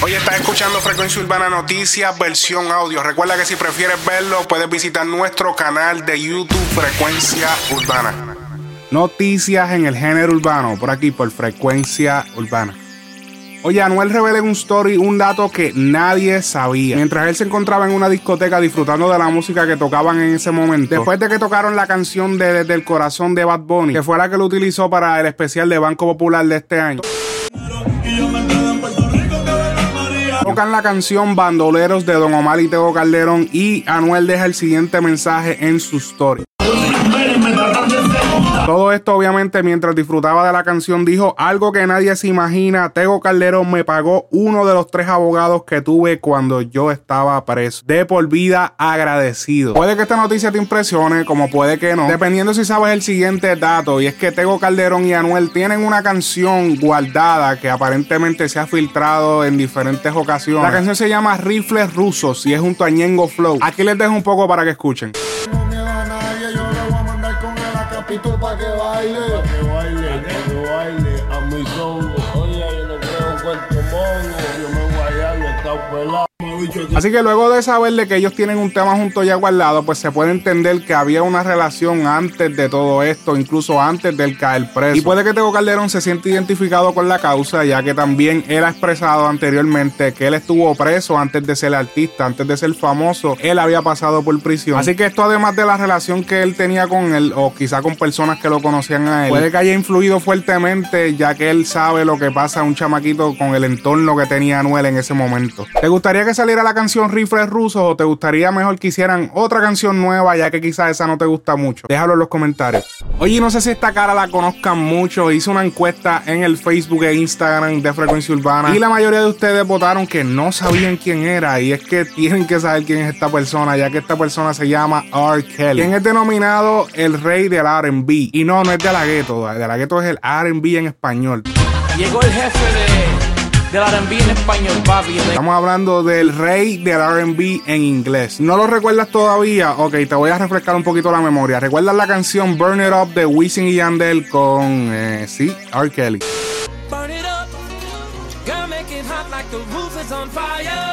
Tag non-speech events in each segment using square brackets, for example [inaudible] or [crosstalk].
Hoy estás escuchando Frecuencia Urbana Noticias, versión audio. Recuerda que si prefieres verlo, puedes visitar nuestro canal de YouTube Frecuencia Urbana. Noticias en el género urbano, por aquí, por Frecuencia Urbana. Oye, Anuel revela en un story un dato que nadie sabía. Mientras él se encontraba en una discoteca disfrutando de la música que tocaban en ese momento, después de que tocaron la canción de Desde el Corazón de Bad Bunny, que fue la que lo utilizó para el especial de Banco Popular de este año. Tocan la canción Bandoleros de Don Omar y Tego Calderón y Anuel deja el siguiente mensaje en su story. Todo esto obviamente mientras disfrutaba de la canción dijo algo que nadie se imagina. Tego Calderón me pagó uno de los tres abogados que tuve cuando yo estaba preso. De por vida agradecido. Puede que esta noticia te impresione, como puede que no. Dependiendo si sabes el siguiente dato. Y es que Tego Calderón y Anuel tienen una canción guardada que aparentemente se ha filtrado en diferentes ocasiones. La canción se llama Rifles Rusos y es junto a Ñengo Flow. Aquí les dejo un poco para que escuchen. Para Así que luego de saber de que ellos tienen un tema junto ya guardado, pues se puede entender que había una relación antes de todo esto, incluso antes del caer preso. Y puede que Tego Calderón se siente identificado con la causa, ya que también él ha expresado anteriormente que él estuvo preso antes de ser artista, antes de ser famoso, él había pasado por prisión. Así que esto además de la relación que él tenía con él, o quizá con personas que lo conocían a él, puede que haya influido fuertemente, ya que él sabe lo que pasa a un chamaquito con el entorno que tenía Anuel en ese momento. ¿Te gustaría que saliera la canción Rifles Rusos o te gustaría mejor que hicieran otra canción nueva ya que quizás esa no te gusta mucho? Déjalo en los comentarios. Oye, no sé si esta cara la conozcan mucho. Hice una encuesta en el Facebook e Instagram de Frecuencia Urbana y la mayoría de ustedes votaron que no sabían quién era y es que tienen que saber quién es esta persona ya que esta persona se llama R. Kelly, quien es denominado el rey del R&B y no, no es de la gueto, de la gueto es el R&B en español. Llegó el jefe de del RB en español, papi. Estamos hablando del rey del RB en inglés. ¿No lo recuerdas todavía? Ok, te voy a refrescar un poquito la memoria. ¿Recuerdas la canción Burn It Up de Wisin y Yandel con, eh, sí, R. Kelly? Burn it up, girl, make it hot like the roof is on fire.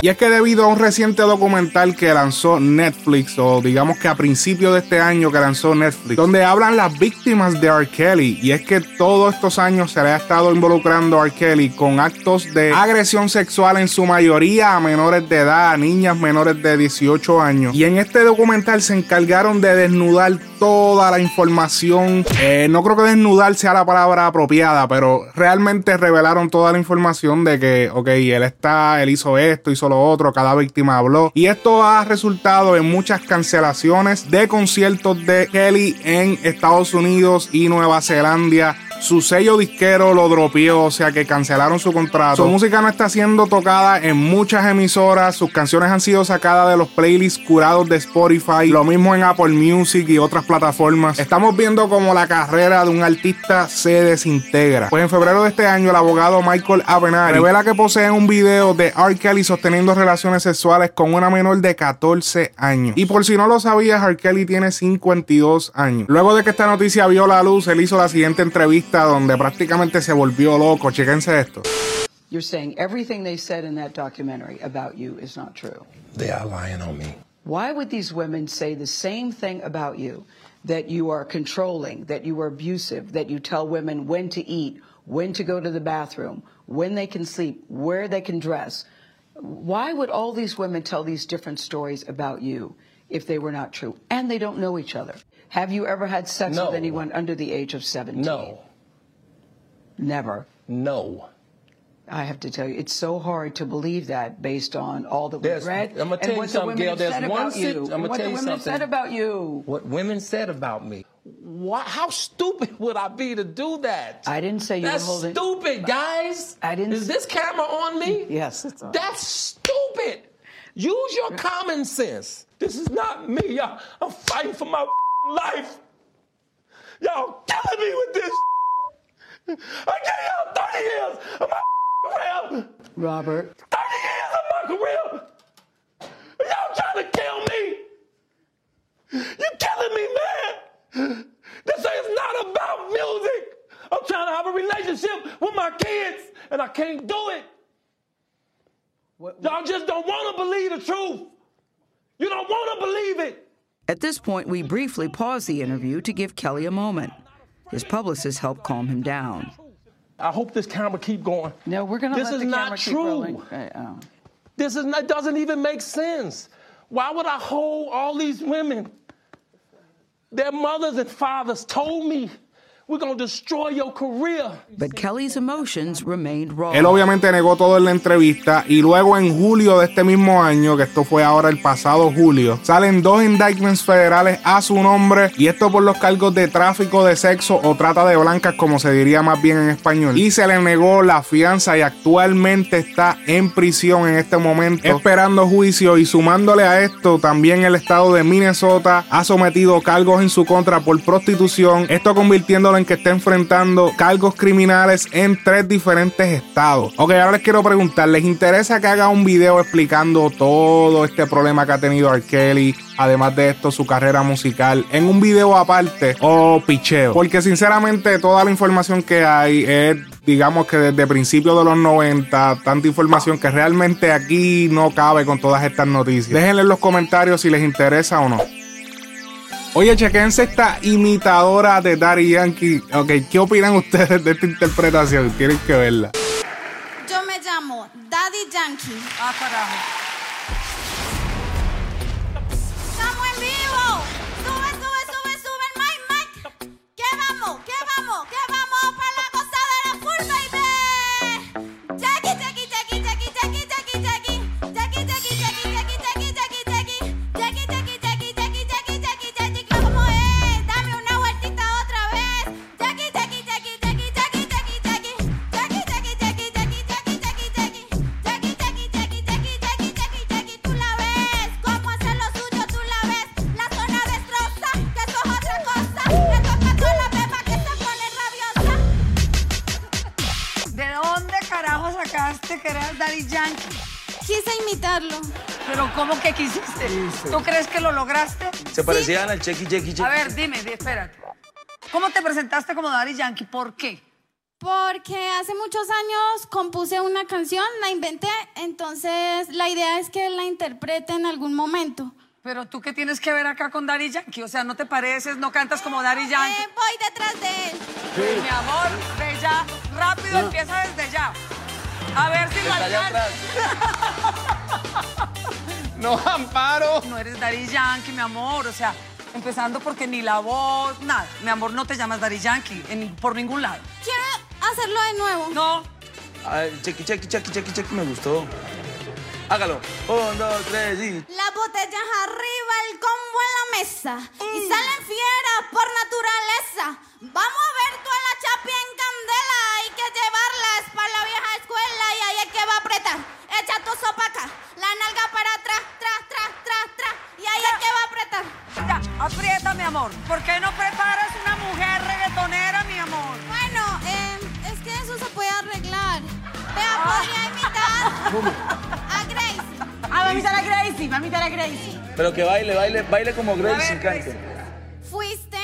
Y es que debido a un reciente documental que lanzó Netflix, o digamos que a principio de este año que lanzó Netflix, donde hablan las víctimas de R. Kelly, y es que todos estos años se le ha estado involucrando a R. Kelly con actos de agresión sexual en su mayoría a menores de edad, a niñas menores de 18 años. Y en este documental se encargaron de desnudar toda la información. Eh, no creo que desnudar sea la palabra apropiada, pero realmente revelaron toda la información de que, ok, él está, él hizo esto, hizo lo otro, cada víctima habló. Y esto ha resultado en muchas cancelaciones de conciertos de Kelly en Estados Unidos y Nueva Zelanda. Su sello disquero lo dropeó, o sea que cancelaron su contrato. Su música no está siendo tocada en muchas emisoras. Sus canciones han sido sacadas de los playlists curados de Spotify. Lo mismo en Apple Music y otras plataformas. Estamos viendo como la carrera de un artista se desintegra. Pues en febrero de este año, el abogado Michael Avenari revela que posee un video de R. Kelly sosteniendo relaciones sexuales con una menor de 14 años. Y por si no lo sabías, R. Kelly tiene 52 años. Luego de que esta noticia vio la luz, él hizo la siguiente entrevista donde prácticamente se volvió loco. Chéquense esto. You're saying everything they said in that documentary about you is not true. They are lying on me. Why would these women say the same thing about you? That you are controlling, that you are abusive, that you tell women when to eat, when to go to the bathroom, when they can sleep, where they can dress. Why would all these women tell these different stories about you if they were not true? And they don't know each other. Have you ever had sex No. with anyone under the age of 17? No. Never. No. I have to tell you, it's so hard to believe that based on all that we've read I'ma tell you what the something, women Gail, there's one you. I'ma and what tell the you women have something. said about you. What women said about me. Why, how stupid would I be to do that? I didn't say you That's were holding. stupid, guys. I didn't Is this camera on me? Yes, it's on. That's stupid. Use your common sense. This is not me, y'all. I'm fighting for my life. Y'all killing me with this. I gave up, 30 years of my career. Robert. 30 years of my career. Y'all trying to kill me. You killing me, man. This is not about music. I'm trying to have a relationship with my kids, and I can't do it. What, what? Y'all just don't want to believe the truth. You don't want to believe it. At this point, we briefly pause the interview to give Kelly a moment. His publicist helped calm him down. I hope this camera keep going. No, we're going to This let is the not camera keep true. rolling. Uh, oh. This is not, doesn't even make sense. Why would I hold all these women? Their mothers and fathers told me, we're going to destroy your career. But Kelly's emotions remained raw. Él obviamente negó todo en la entrevista y luego en julio de este mismo año, que esto fue ahora el pasado julio, salen dos indictments federales a su nombre y esto por los cargos de tráfico de sexo o trata de blancas como se diría más bien en español. Y se le negó la fianza y actualmente está en prisión en este momento esperando juicio y sumándole a esto también el estado de Minnesota ha sometido cargos en su contra por prostitución, esto convirtiéndolo que está enfrentando cargos criminales en tres diferentes estados. Ok, ahora les quiero preguntar, ¿les interesa que haga un video explicando todo este problema que ha tenido R. Kelly? Además de esto, su carrera musical en un video aparte o picheo. Porque sinceramente toda la información que hay es, digamos que desde principios de los 90, tanta información que realmente aquí no cabe con todas estas noticias. Déjenle en los comentarios si les interesa o no. Oye, chequense esta imitadora de Daddy Yankee. Ok, ¿qué opinan ustedes de esta interpretación? Tienen que verla. Yo me llamo Daddy Yankee. Ah, carajo. ¿Cómo que quisiste? ¿Tú crees que lo lograste? Se parecían al Chequi Chequi Chequi. A ver, dime, di- espérate. ¿Cómo te presentaste como Daddy Yankee? ¿Por qué? Porque hace muchos años compuse una canción, la inventé, entonces la idea es que la interprete en algún momento. Pero tú qué tienes que ver acá con Daddy Yankee? O sea, no te pareces, no cantas como Daddy Yankee. Eh, voy detrás de él. Mi amor, ve ya, rápido, empieza desde ya. A ver si lo alcanzas. [laughs] No, Amparo. No eres Daddy Yankee, mi amor. O sea, empezando porque ni la voz, nada. Mi amor, no te llamas Daddy Yankee en- por ningún lado. Quiero hacerlo de nuevo. No, Chequi Chequi Chequi Chequi Chequi me gustó. Hágalo. Un, dos, tres y. Las botellas arriba, el combo en la mesa. Y salen fieras por naturaleza. Vamos a ver toda la chapi en candela. Hay que llevarlas para la vieja escuela y ahí es que va a apretar. Amor. ¿Por qué no preparas una mujer reggaetonera, mi amor? Bueno, eh, es que eso se puede arreglar. Vea, podría imitar a Grace. Ah, va a imitar a Gracie, va a imitar a Gracie. Pero que baile, baile, baile como Gracie ver, y cante. Fuiste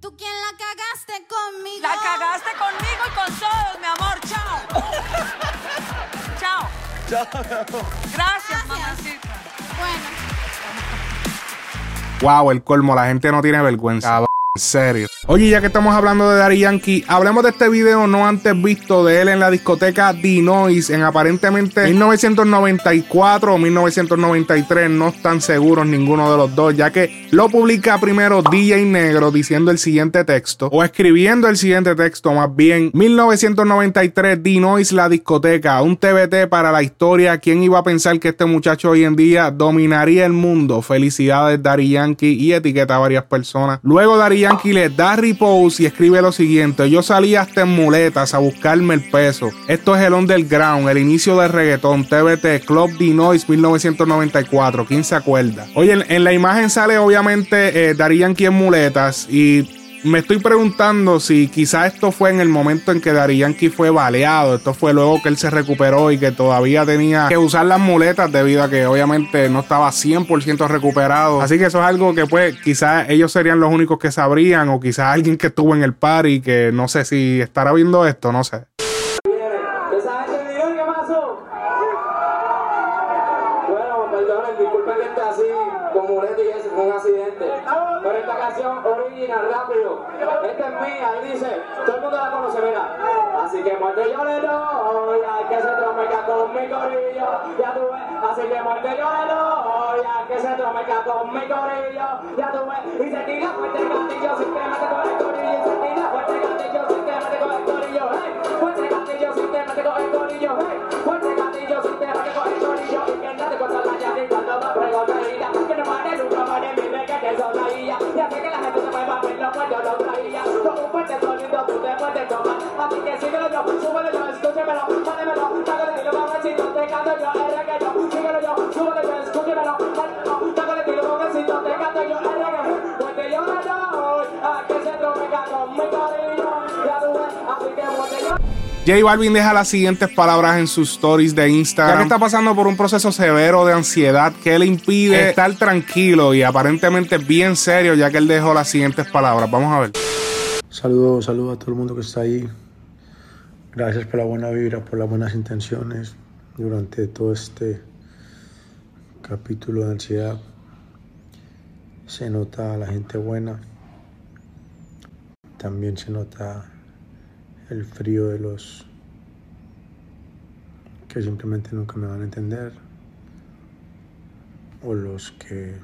tú quien la cagaste conmigo. La cagaste conmigo y con todos, mi amor. Chao. [laughs] Chao. Chao, mi amor. Gracias, mamacita. Bueno. Wow, el colmo, la gente no tiene vergüenza. Cabrón, En serio. Oye, ya que estamos hablando de Daddy Yankee, hablemos de este video no antes visto de él en la discoteca Dinois en aparentemente 1994 o 1993. No están seguros ninguno de los dos, ya que lo publica primero DJ Negro diciendo el siguiente texto o escribiendo el siguiente texto, más bien 1993 Dinois la discoteca, un TBT para la historia. ¿Quién iba a pensar que este muchacho hoy en día dominaría el mundo? Felicidades, Daddy Yankee, y etiqueta a varias personas. Luego, Daddy Yankee le da repose y escribe lo siguiente: Yo salí hasta en muletas a buscarme el peso. Esto es el underground, el inicio del reggaetón, TBT, Club Dinois 1994. ¿Quién se acuerda? Oye, en, en la imagen sale obviamente eh, Yankee en muletas y me estoy preguntando si quizás esto fue en el momento en que Daddy Yankee fue baleado. Esto fue luego que él se recuperó y que todavía tenía que usar las muletas debido a que obviamente no estaba 100% recuperado. Así que eso es algo que pues quizás ellos serían los únicos que sabrían o quizás alguien que estuvo en el party que no sé si estará viendo esto, no sé. Usted sabe que Cabrones, disculpen que esté así, con muleto y eso, fue un accidente. Pero esta canción original, rápido. Esta es mía, y dice, todo el mundo la conoce, mira. Así que muerte yo le doy, hay que se tromeca con mi corillo, ya tú ves. Así que muerte yo le doy, hay que se tromeca con mi corillo, ya tú ves. Y se tira fuerte el gatillo, simplemente con el corillo, y se tira fuerte el gatillo, simplemente con el corillo, hey. Fuerte gatillo, simplemente con el corillo, hey. Fuerte gatillo, simplemente con el corillo, y que nadie cuando la cuando me preguntaría, que no mane nunca mane mi que que son la guía, y hace que la J Balvin deja las siguientes palabras en sus stories de Instagram. Ya que está pasando por un proceso severo de ansiedad que le impide estar tranquilo y aparentemente bien serio, ya que él dejó las siguientes palabras. Vamos a ver. Saludos, saludos a todo el mundo que está ahí. Gracias por la buena vibra, por las buenas intenciones durante todo este capítulo de ansiedad. Se nota la gente buena. También se nota el frío de los que simplemente nunca me van a entender o los que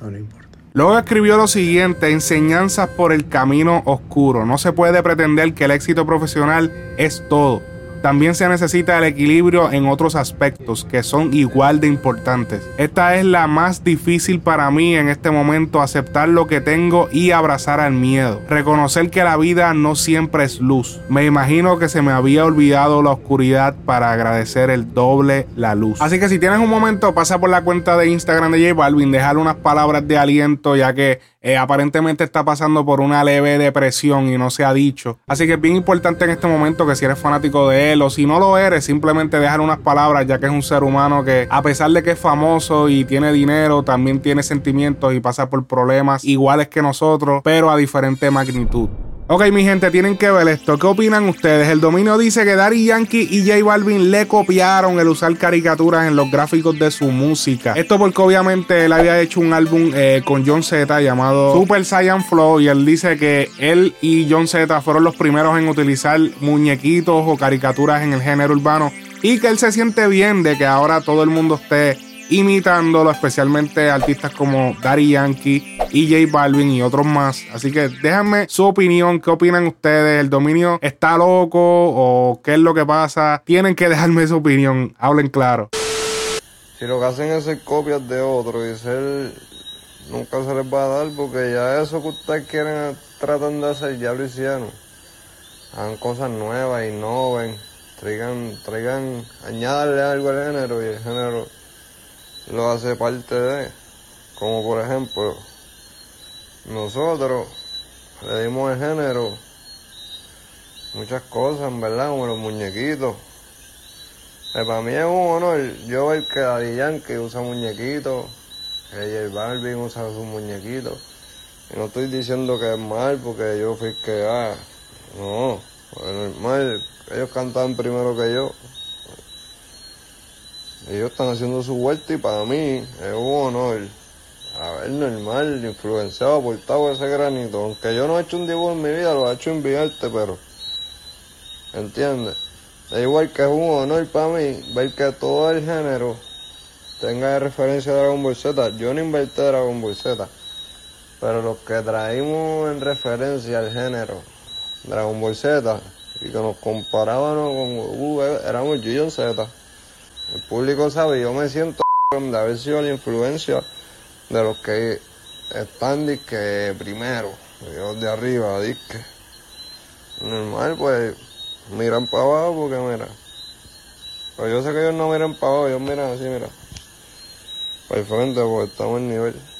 no le importa. Luego escribió lo siguiente, enseñanzas por el camino oscuro. No se puede pretender que el éxito profesional es todo. También se necesita el equilibrio en otros aspectos que son igual de importantes. Esta es la más difícil para mí en este momento, aceptar lo que tengo y abrazar al miedo. Reconocer que la vida no siempre es luz. Me imagino que se me había olvidado la oscuridad para agradecer el doble la luz. Así que si tienes un momento, pasa por la cuenta de Instagram de J Balvin, dejar unas palabras de aliento ya que eh, aparentemente está pasando por una leve depresión y no se ha dicho. Así que es bien importante en este momento que si eres fanático de él o si no lo eres, simplemente dejar unas palabras ya que es un ser humano que a pesar de que es famoso y tiene dinero, también tiene sentimientos y pasa por problemas iguales que nosotros, pero a diferente magnitud. Ok, mi gente, tienen que ver esto. ¿Qué opinan ustedes? El dominio dice que Daddy Yankee y J Balvin le copiaron el usar caricaturas en los gráficos de su música. Esto porque obviamente él había hecho un álbum eh, con John Z llamado Super Saiyan Flow y él dice que él y John Z fueron los primeros en utilizar muñequitos o caricaturas en el género urbano y que él se siente bien de que ahora todo el mundo esté imitándolo, especialmente artistas como Daddy Yankee y Balvin y otros más. Así que déjenme su opinión, qué opinan ustedes, el dominio está loco o qué es lo que pasa. Tienen que dejarme su opinión, hablen claro. Si lo que hacen es ser copias de otro y ser nunca se les va a dar porque ya eso que ustedes quieren tratan de hacer ya lo hicieron. Hagan cosas nuevas, innoven, traigan, traigan, añadirle algo al género y el género lo hace parte de, como por ejemplo, nosotros le dimos el género muchas cosas, en verdad, como los muñequitos. Eh, para mí es un honor yo ver que Daddy Yankee usa muñequitos, que J Balvin usa sus muñequitos. Y no estoy diciendo que es mal porque yo fui que, ah, no, es normal, ellos cantaban primero que yo. Ellos están haciendo su vuelta y para mí es un honor haber normal, influenciado, aportado ese granito. Aunque yo no he hecho un dibujo en mi vida, lo he hecho en Viarte, pero. ¿Entiendes? Es igual que es un honor para mí ver que todo el género tenga de referencia a Dragon Ball Z. Yo no inventé Dragon Ball Z, pero los que traímos en referencia al género Dragon Ball Z y que nos comparábamos con Goku, éramos John Z. El público sabe, yo me siento de haber sido la influencia de los que están disque primero, ellos de arriba, disque. Normal, pues miran para abajo porque mira. Pero yo sé que ellos no miran para abajo, ellos miran así, mira. Para el frente, porque estamos en nivel.